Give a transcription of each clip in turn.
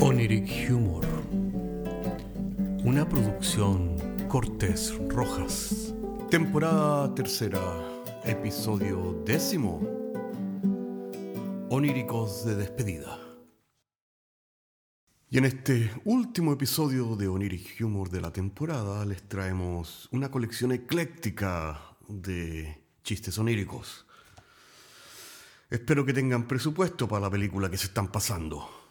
Oniric Humor. Una producción Cortés Rojas. Temporada tercera, episodio décimo. Oníricos de despedida. Y en este último episodio de Oniric Humor de la temporada les traemos una colección ecléctica de chistes oníricos. Espero que tengan presupuesto para la película que se están pasando.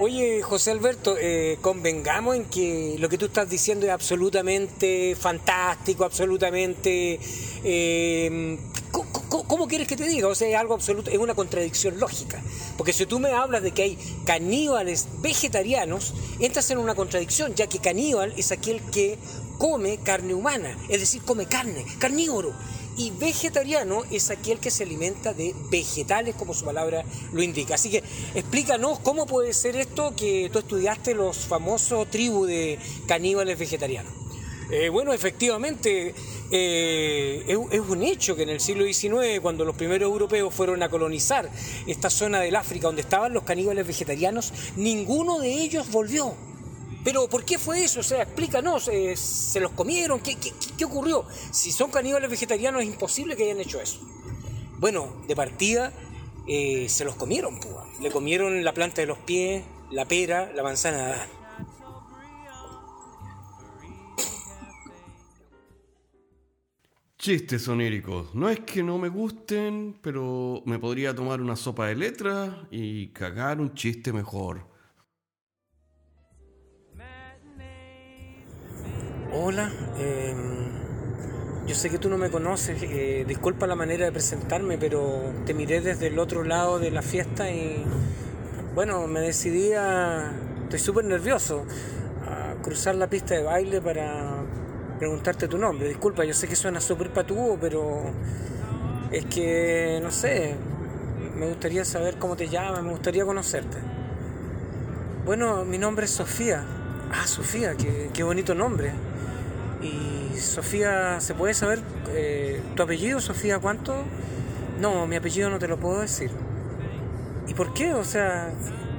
Oye, José Alberto, eh, convengamos en que lo que tú estás diciendo es absolutamente fantástico, absolutamente... Eh, ¿cómo, quieres que te diga? O sea, es algo absoluto, es una contradicción lógica. Porque si tú me hablas de que hay caníbales vegetarianos, entras en una contradicción, ya que caníbal es aquel que come carne humana, es decir, come carne, carnívoro y vegetariano es aquel que se alimenta de vegetales, como su palabra lo indica. Así que explícanos cómo puede ser esto que tú estudiaste los famosos tribus de caníbales vegetarianos. Eh, bueno, efectivamente, eh, es, un hecho que en el siglo XIX, cuando los primeros europeos fueron a colonizar esta zona del África donde estaban los caníbales vegetarianos, ninguno de ellos volvió. Pero ¿por qué fue eso? O sea, explícanos, eh, ¿se los comieron? ¿Qué, ¿Qué, ocurrió? Si son caníbales vegetarianos es imposible que hayan hecho eso. Bueno, de partida eh, se los comieron, púa. Le comieron la planta de los pies, la pera, la manzana Chistes oníricos. No es que no me gusten, pero me podría tomar una sopa de letras y cagar un chiste mejor. Hola, em, yo sé que tú no me conoces, eh, disculpa la manera de presentarme, pero te miré desde el otro lado de la fiesta y bueno, me decidí a... Estoy súper nervioso a cruzar la pista de baile para preguntarte tu nombre. Disculpa, yo sé que suena súper patudo, pero es que, no sé, me gustaría saber cómo te llamas, me gustaría conocerte. Bueno, mi nombre es Sofía. Ah, Sofía, qué, qué bonito nombre. Y Sofía, ¿se puede saber eh, tu apellido, Sofía, cuánto? No, mi apellido no te lo puedo decir. ¿Y por qué? O sea,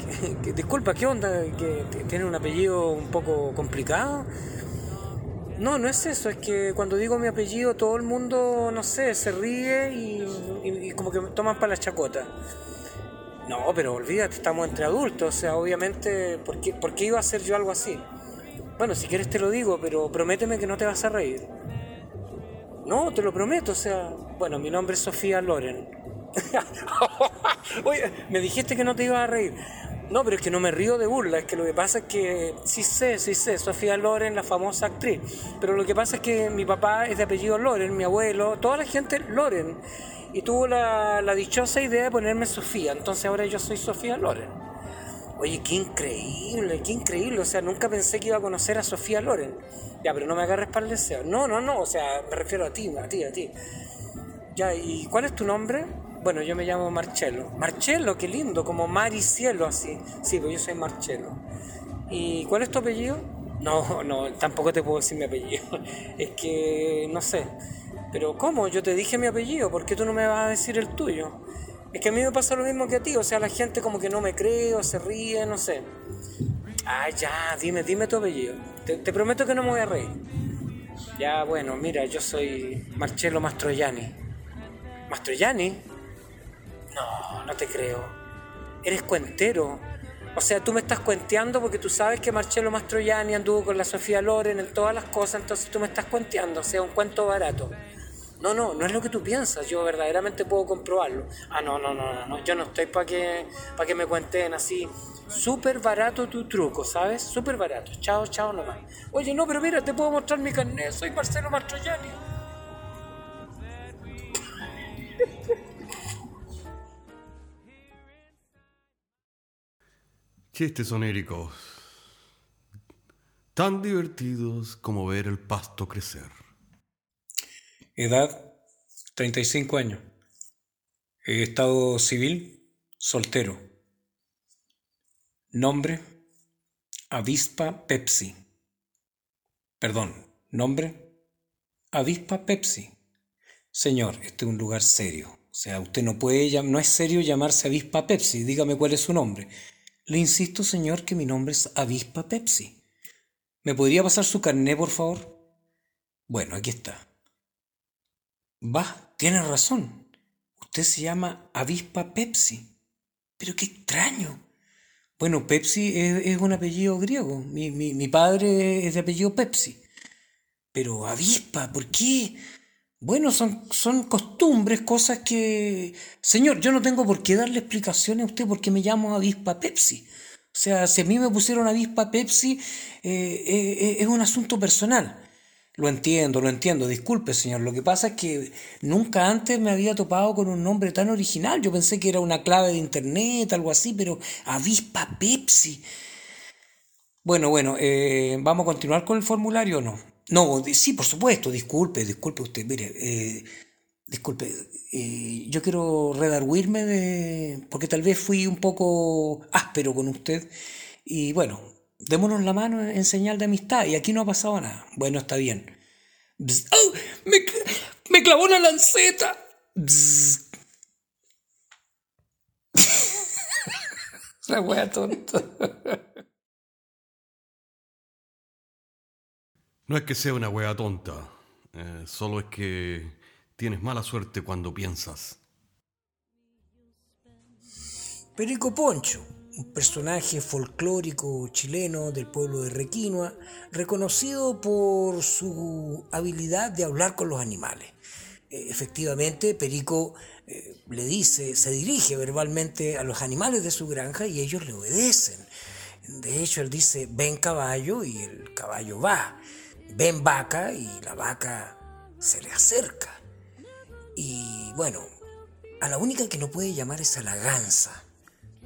disculpa, ¿qué onda? ¿Que tiene un apellido un poco complicado? No, no es eso, es que cuando digo mi apellido todo el mundo, no sé, se ríe y, como que toman para la chacota. No, pero olvídate, estamos entre adultos, o sea, obviamente, ¿por qué, ¿por qué iba a hacer yo algo así? Bueno, si quieres te lo digo, pero prométeme que no te vas a reír. No, te lo prometo, o sea, bueno, mi nombre es Sofía Loren. Oye, me dijiste que no te ibas a reír. No, pero es que no me río de burla, es que lo que pasa es que sí sé, sí sé, Sofía Loren, la famosa actriz, pero lo que pasa es que mi papá es de apellido Loren, mi abuelo, toda la gente Loren, y tuvo la, la dichosa idea de ponerme Sofía, entonces ahora yo soy Sofía Loren. Oye, qué increíble, qué increíble. O sea, nunca pensé que iba a conocer a Sofía Loren. Ya, pero no me agarres para el deseo. No, no, no. O sea, me refiero a ti, a ti, a ti. Ya, ¿y cuál es tu nombre? Bueno, yo me llamo Marcelo. Marcelo, qué lindo, como mar y cielo así. Sí, pues yo soy Marcelo. ¿Y cuál es tu apellido? No, no, tampoco te puedo decir mi apellido. Es que, no sé. Pero ¿cómo? Yo te dije mi apellido, ¿por qué tú no me vas a decir el tuyo? Es que a mí me pasa lo mismo que a ti, o sea, la gente como que no me cree o se ríe, no sé. Ah, ya, dime, dime tu apellido. Te, prometo que no me voy a reír. Ya, bueno, mira, yo soy Marcello Mastroianni. ¿Mastroianni? No, no te creo. Eres cuentero. O sea, tú me estás cuenteando porque tú sabes que Marcello Mastroianni anduvo con la Sofía Loren en todas las cosas, entonces tú me estás cuenteando, o sea, un cuento barato. No, no, no es lo que tú piensas, yo verdaderamente puedo comprobarlo. Ah, no, no, no, no, yo no estoy para que, para que me cuenten así. Súper barato tu truco, ¿sabes? Súper barato. Chao, chao nomás. Oye, no, pero mira, te puedo mostrar mi carnet, soy Marcelo Mastroianni. Chistes oníricos. Tan divertidos como ver el pasto crecer. Edad 35 años. Estado civil soltero. Nombre Avispa Pepsi. Perdón, nombre Avispa Pepsi. Señor, este es un lugar serio. sea, usted no puede, no es serio llamarse avispa Pepsi. Dígame cuál es su nombre. Le insisto, señor, que mi nombre es avispa Pepsi. ¿Me podría pasar su carné, por favor? Bueno, aquí está. Va, tiene razón. Usted se llama avispa Pepsi. Pero qué extraño. Bueno, Pepsi es, un apellido griego. Mi, mi, padre es de apellido Pepsi. Pero avispa, ¿por qué? Bueno, son, son costumbres, cosas que... Señor, yo no tengo por qué darle explicaciones a usted porque me llamo avispa Pepsi. O sea, si a mí me pusieron avispa Pepsi, eh, eh, eh, es un asunto personal. Lo entiendo, lo entiendo. Disculpe, señor. Lo que pasa es que nunca antes me había topado con un nombre tan original. Yo pensé que era una clave de internet, algo así, pero avispa Pepsi. Bueno, bueno, eh, ¿vamos a continuar con el formulario o no? No, sí, por supuesto. Disculpe, disculpe usted. Mire, eh, disculpe. Eh, yo quiero redarguirme de... porque tal vez fui un poco áspero con usted. Y bueno, démonos la mano en señal de amistad y aquí no ha pasado nada. Bueno, está bien. ¡Oh! Me, clavó una lanceta. la wea tonta. No es que sea una wea tonta, eh, solo es que tienes mala suerte cuando piensas. Perico Poncho un personaje folclórico chileno del pueblo de Requinoa, reconocido por su habilidad de hablar con los animales. Eh, efectivamente, Perico eh, le dice, se dirige verbalmente a los animales de su granja y ellos le obedecen. De hecho, él dice, ven caballo y el caballo va. Ven vaca y la vaca se le acerca. Y bueno, a la única que no puede llamar es a la gansa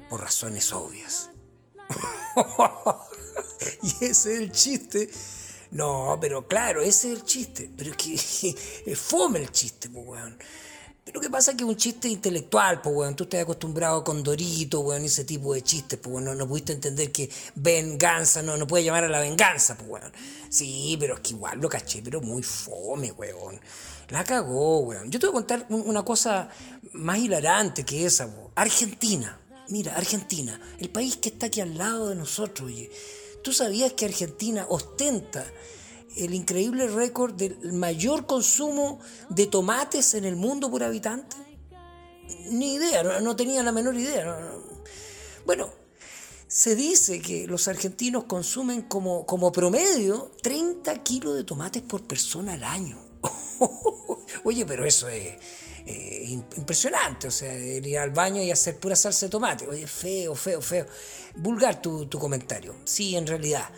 por razones obvias. y ese es el chiste. No, pero claro, ese es el chiste. Pero es que es fome el chiste, pues, weón. Pero qué pasa que es un chiste intelectual, pues, weón. Tú estás acostumbrado con Dorito, weón, ese tipo de chistes, pues, weón. No, pudiste entender que venganza, no, no puede llamar a la venganza, pues, weón. Sí, pero es que igual lo caché, pero muy fome, weón. La cagó, weón. Yo te voy a contar una cosa más hilarante que esa, weón. Argentina. Mira, Argentina, el país que está aquí al lado de nosotros, oye. ¿Tú sabías que Argentina ostenta el increíble récord del mayor consumo de tomates en el mundo por habitante? Ni idea, no, tenía la menor idea. Bueno, se dice que los argentinos consumen como, como promedio 30 kilos de tomates por persona al año. Oye, pero eso es eh, impresionante, o sea, ir al baño y hacer pura salsa de tomate. Oye, feo, feo, feo. Vulgar tu, comentario, sí, en realidad.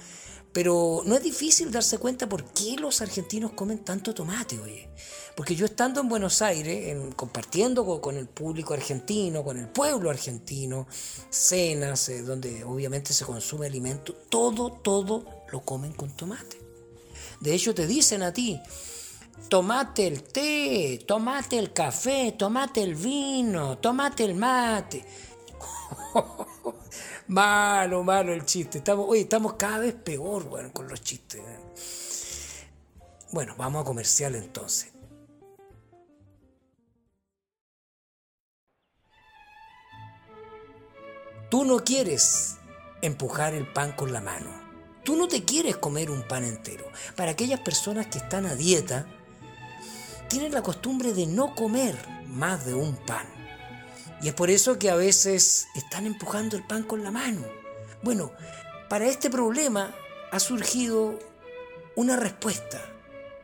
Pero no es difícil darse cuenta por qué los argentinos comen tanto tomate, oye. Porque yo estando en Buenos Aires, compartiendo con, el público argentino, con el pueblo argentino, cenas, eh, donde obviamente se consume alimento, todo, todo lo comen con tomate. De hecho, te dicen a ti, tomate el té, tomate el café, tomate el vino, tomate el mate. malo, malo el chiste. Estamos, oye, estamos cada vez peor, bueno, con los chistes. Bueno, vamos a comercial entonces. Tú no quieres empujar el pan con la mano. Tú no te quieres comer un pan entero. Para aquellas personas que están a dieta, tienen la costumbre de no comer más de un pan. Y es por eso que a veces están empujando el pan con la mano. Bueno, para este problema ha surgido una respuesta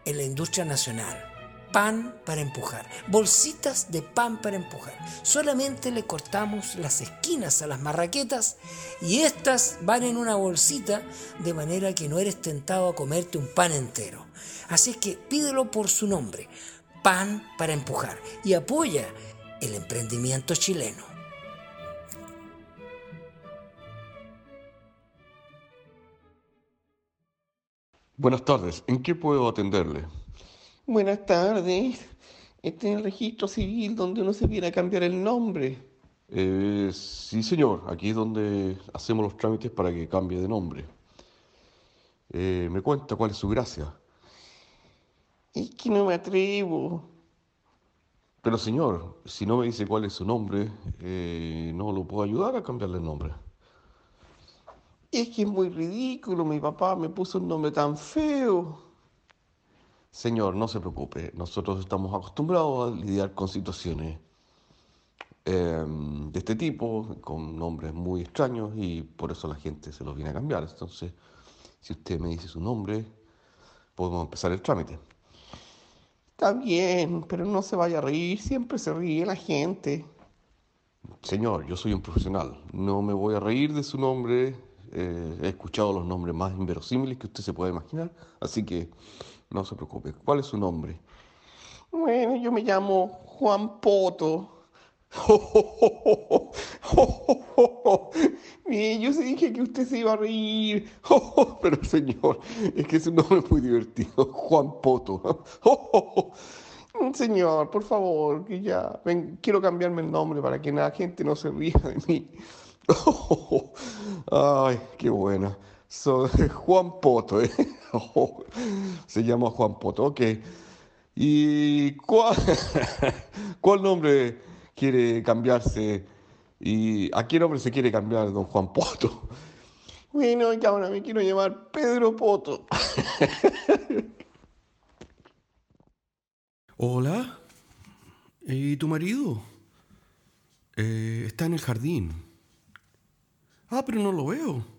en la industria nacional. Pan para empujar, bolsitas de pan para empujar. Solamente le cortamos las esquinas a las marraquetas y estas van en una bolsita de manera que no eres tentado a comerte un pan entero. Así es que pídelo por su nombre, pan para empujar y apoya el emprendimiento chileno. Buenas tardes, ¿en qué puedo atenderle? Buenas tardes, este es el registro civil donde uno se viene a cambiar el nombre. Eh, sí, señor, aquí es donde hacemos los trámites para que cambie de nombre. Eh, ¿Me cuenta cuál es su gracia? Es que no me atrevo. Pero señor, si no me dice cuál es su nombre, eh, no lo puedo ayudar a cambiarle el nombre. Es que es muy ridículo, mi papá me puso un nombre tan feo. Señor, no se preocupe, nosotros estamos acostumbrados a lidiar con situaciones em, de este tipo, con nombres muy extraños y por eso la gente se los viene a cambiar. Entonces, si usted me dice su nombre, podemos empezar el trámite. Está bien, pero no se vaya a reír, siempre se ríe la gente. Señor, yo soy un profesional, no me voy a reír de su nombre. Eh, he escuchado los nombres más inverosímiles que usted se puede imaginar, así que no se preocupe. ¿Cuál es su nombre? Bueno, yo me llamo Juan Poto. Yo sí dije que usted se iba a reír. Pero señor, es que su nombre es muy divertido. Juan Poto. Señor, por favor, que ya. Ven, quiero cambiarme el nombre para que la gente no se ría de mí. Ay, qué buena. Juan Poto, ¿eh? Se llama Juan Poto, ok. ¿Y cuál, cuál nombre quiere cambiarse? ¿Y a qué nombre se quiere cambiar don Juan Poto? Bueno, me quiero llamar Pedro Poto. Hola. ¿Y tu marido? Eh, está en el jardín. Ah, pero no lo veo.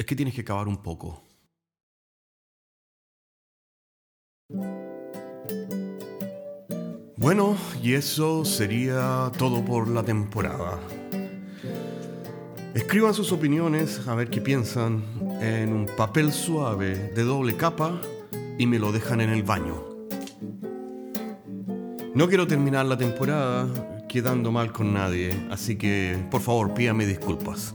Es que tienes que cavar un poco. Bueno, y eso sería todo por la temporada. Escriban sus opiniones, a ver qué piensan, en un papel suave de doble capa y me lo dejan en el baño. No quiero terminar la temporada quedando mal con nadie, así que por favor pídame disculpas.